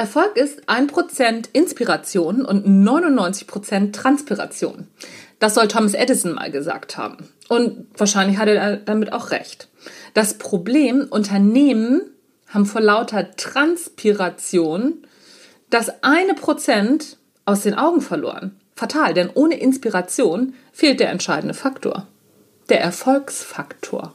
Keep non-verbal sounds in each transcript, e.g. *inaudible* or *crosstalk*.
Erfolg ist 1% Inspiration und 99% Transpiration. Das soll Thomas Edison mal gesagt haben. Und wahrscheinlich hat er damit auch recht. Das Problem, Unternehmen haben vor lauter Transpiration das eine Prozent aus den Augen verloren. Fatal, denn ohne Inspiration fehlt der entscheidende Faktor. Der Erfolgsfaktor.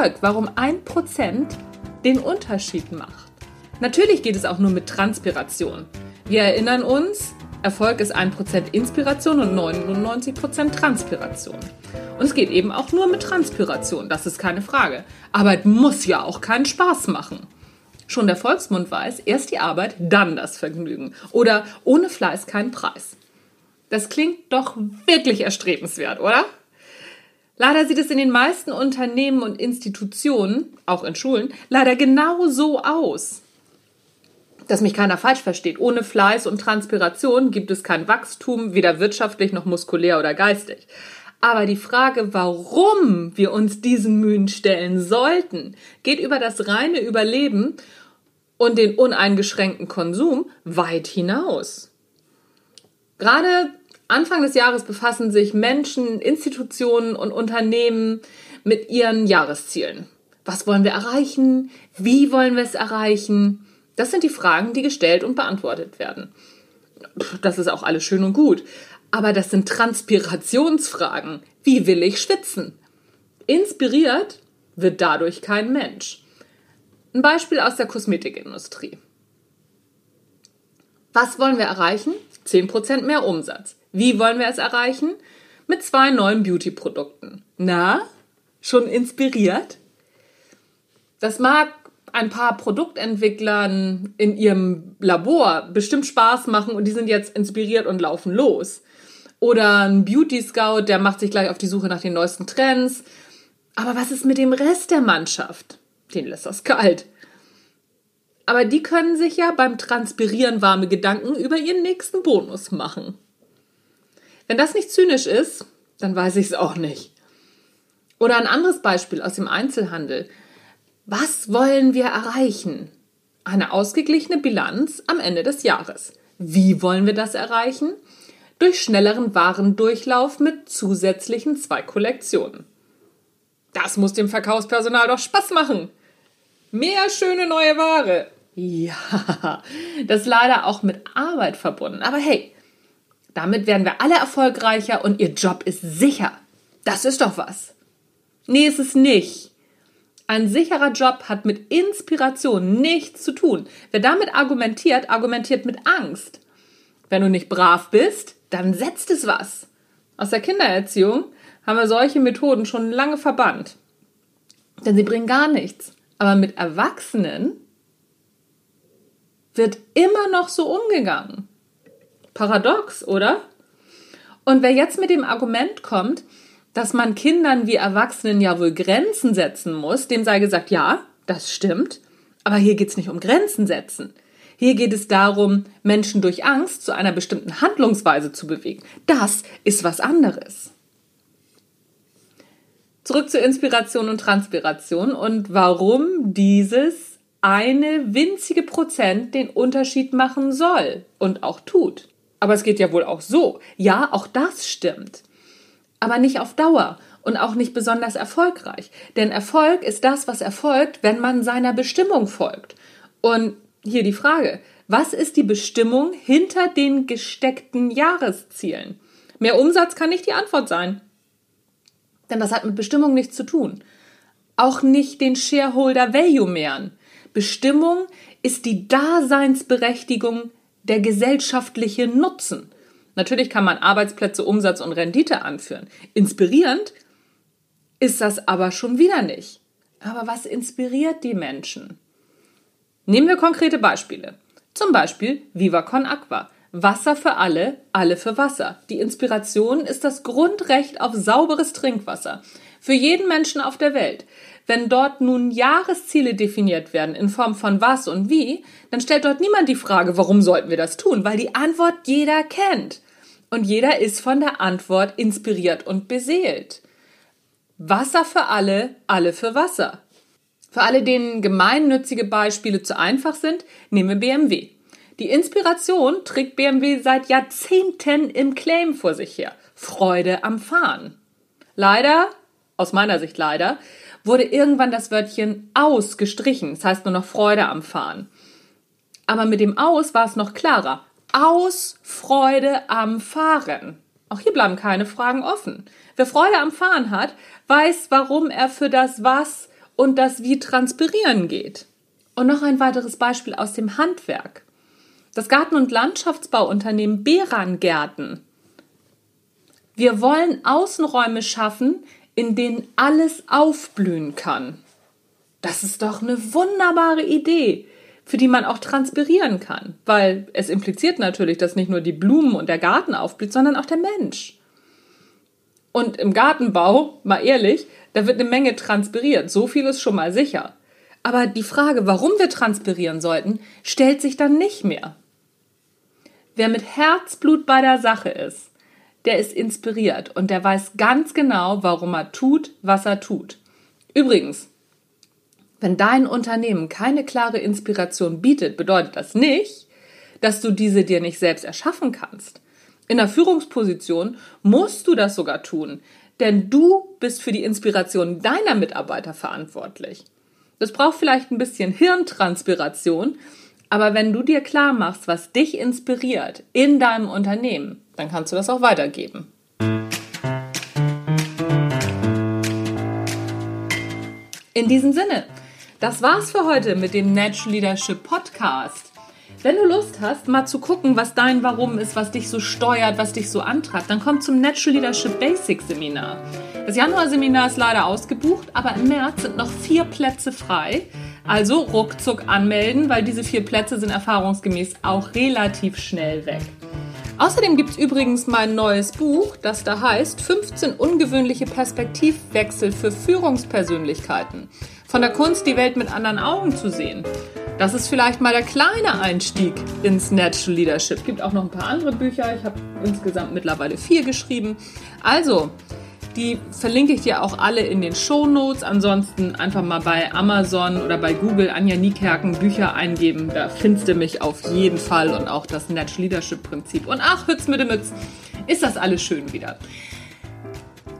Erfolg, warum ein Prozent den Unterschied macht. Natürlich geht es auch nur mit Transpiration. Wir erinnern uns, Erfolg ist 1% Inspiration und 99% Transpiration. Und es geht eben auch nur mit Transpiration, das ist keine Frage. Arbeit muss ja auch keinen Spaß machen. Schon der Volksmund weiß, erst die Arbeit, dann das Vergnügen. Oder ohne Fleiß kein Preis. Das klingt doch wirklich erstrebenswert, oder? Leider sieht es in den meisten Unternehmen und Institutionen, auch in Schulen, leider genau so aus. Dass mich keiner falsch versteht. Ohne Fleiß und Transpiration gibt es kein Wachstum, weder wirtschaftlich noch muskulär oder geistig. Aber die Frage, warum wir uns diesen Mühen stellen sollten, geht über das reine Überleben und den uneingeschränkten Konsum weit hinaus. Gerade Anfang des Jahres befassen sich Menschen, Institutionen und Unternehmen mit ihren Jahreszielen. Was wollen wir erreichen? Wie wollen wir es erreichen? Das sind die Fragen, die gestellt und beantwortet werden. Das ist auch alles schön und gut. Aber das sind Transpirationsfragen. Wie will ich schwitzen? Inspiriert wird dadurch kein Mensch. Ein Beispiel aus der Kosmetikindustrie. Was wollen wir erreichen? 10% mehr Umsatz. Wie wollen wir es erreichen? Mit zwei neuen Beauty-Produkten. Na, schon inspiriert? Das mag ein paar Produktentwicklern in ihrem Labor bestimmt Spaß machen und die sind jetzt inspiriert und laufen los. Oder ein Beauty Scout, der macht sich gleich auf die Suche nach den neuesten Trends. Aber was ist mit dem Rest der Mannschaft? Den lässt das kalt. Aber die können sich ja beim Transpirieren warme Gedanken über ihren nächsten Bonus machen. Wenn das nicht zynisch ist, dann weiß ich es auch nicht. Oder ein anderes Beispiel aus dem Einzelhandel. Was wollen wir erreichen? Eine ausgeglichene Bilanz am Ende des Jahres. Wie wollen wir das erreichen? Durch schnelleren Warendurchlauf mit zusätzlichen zwei Kollektionen. Das muss dem Verkaufspersonal doch Spaß machen. Mehr schöne neue Ware. Ja, das ist leider auch mit Arbeit verbunden. Aber hey, damit werden wir alle erfolgreicher und ihr Job ist sicher. Das ist doch was. Nee, ist es nicht. Ein sicherer Job hat mit Inspiration nichts zu tun. Wer damit argumentiert, argumentiert mit Angst. Wenn du nicht brav bist, dann setzt es was. Aus der Kindererziehung haben wir solche Methoden schon lange verbannt. Denn sie bringen gar nichts. Aber mit Erwachsenen wird immer noch so umgegangen. Paradox, oder? Und wer jetzt mit dem Argument kommt, dass man Kindern wie Erwachsenen ja wohl Grenzen setzen muss, dem sei gesagt, ja, das stimmt, aber hier geht es nicht um Grenzen setzen. Hier geht es darum, Menschen durch Angst zu einer bestimmten Handlungsweise zu bewegen. Das ist was anderes. Zurück zur Inspiration und Transpiration und warum dieses eine winzige Prozent den Unterschied machen soll und auch tut. Aber es geht ja wohl auch so. Ja, auch das stimmt. Aber nicht auf Dauer und auch nicht besonders erfolgreich. Denn Erfolg ist das, was erfolgt, wenn man seiner Bestimmung folgt. Und hier die Frage, was ist die Bestimmung hinter den gesteckten Jahreszielen? Mehr Umsatz kann nicht die Antwort sein. Denn das hat mit Bestimmung nichts zu tun. Auch nicht den Shareholder Value mehren. Bestimmung ist die Daseinsberechtigung der gesellschaftliche Nutzen. Natürlich kann man Arbeitsplätze, Umsatz und Rendite anführen. Inspirierend ist das aber schon wieder nicht. Aber was inspiriert die Menschen? Nehmen wir konkrete Beispiele. Zum Beispiel Viva Aqua. Wasser für alle, alle für Wasser. Die Inspiration ist das Grundrecht auf sauberes Trinkwasser. Für jeden Menschen auf der Welt. Wenn dort nun Jahresziele definiert werden in Form von was und wie, dann stellt dort niemand die Frage, warum sollten wir das tun? Weil die Antwort jeder kennt. Und jeder ist von der Antwort inspiriert und beseelt. Wasser für alle, alle für Wasser. Für alle, denen gemeinnützige Beispiele zu einfach sind, nehmen wir BMW. Die Inspiration trägt BMW seit Jahrzehnten im Claim vor sich her. Freude am Fahren. Leider, aus meiner Sicht leider, wurde irgendwann das Wörtchen aus gestrichen. Das heißt nur noch Freude am Fahren. Aber mit dem aus war es noch klarer. Aus Freude am Fahren. Auch hier bleiben keine Fragen offen. Wer Freude am Fahren hat, weiß, warum er für das Was und das Wie transpirieren geht. Und noch ein weiteres Beispiel aus dem Handwerk. Das Garten- und Landschaftsbauunternehmen Beran Gärten. Wir wollen Außenräume schaffen, in denen alles aufblühen kann. Das ist doch eine wunderbare Idee, für die man auch transpirieren kann, weil es impliziert natürlich, dass nicht nur die Blumen und der Garten aufblüht, sondern auch der Mensch. Und im Gartenbau, mal ehrlich, da wird eine Menge transpiriert, so viel ist schon mal sicher. Aber die Frage, warum wir transpirieren sollten, stellt sich dann nicht mehr. Wer mit Herzblut bei der Sache ist, der ist inspiriert und der weiß ganz genau, warum er tut, was er tut. Übrigens, wenn dein Unternehmen keine klare Inspiration bietet, bedeutet das nicht, dass du diese dir nicht selbst erschaffen kannst. In der Führungsposition musst du das sogar tun, denn du bist für die Inspiration deiner Mitarbeiter verantwortlich. Das braucht vielleicht ein bisschen Hirntranspiration, aber wenn du dir klar machst, was dich inspiriert in deinem Unternehmen, dann kannst du das auch weitergeben. In diesem Sinne, das war's für heute mit dem Natural Leadership Podcast. Wenn du Lust hast, mal zu gucken, was dein Warum ist, was dich so steuert, was dich so antreibt, dann komm zum Natural Leadership Basics Seminar. Das Januar-Seminar ist leider ausgebucht, aber im März sind noch vier Plätze frei. Also ruckzuck anmelden, weil diese vier Plätze sind erfahrungsgemäß auch relativ schnell weg. Außerdem gibt es übrigens mein neues Buch, das da heißt 15 ungewöhnliche Perspektivwechsel für Führungspersönlichkeiten. Von der Kunst, die Welt mit anderen Augen zu sehen. Das ist vielleicht mal der kleine Einstieg ins Natural Leadership. Es gibt auch noch ein paar andere Bücher. Ich habe insgesamt mittlerweile vier geschrieben. Also, die verlinke ich dir auch alle in den Show Notes. Ansonsten einfach mal bei Amazon oder bei Google Anja Niekerken Bücher eingeben. Da findest du mich auf jeden Fall und auch das Natural Leadership Prinzip. Und ach, Hütz mit dem Mütz, ist das alles schön wieder.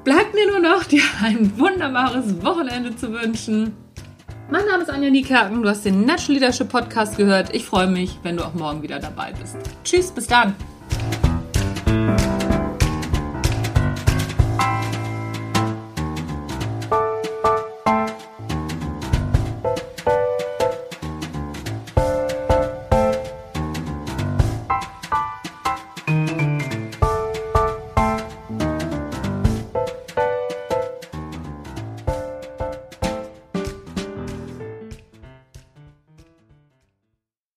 Bleibt mir nur noch, *laughs* dir ein wunderbares Wochenende zu wünschen. Mein Name ist Anja Niekerken, du hast den Natural Leadership Podcast gehört. Ich freue mich, wenn du auch morgen wieder dabei bist. Tschüss, bis dann.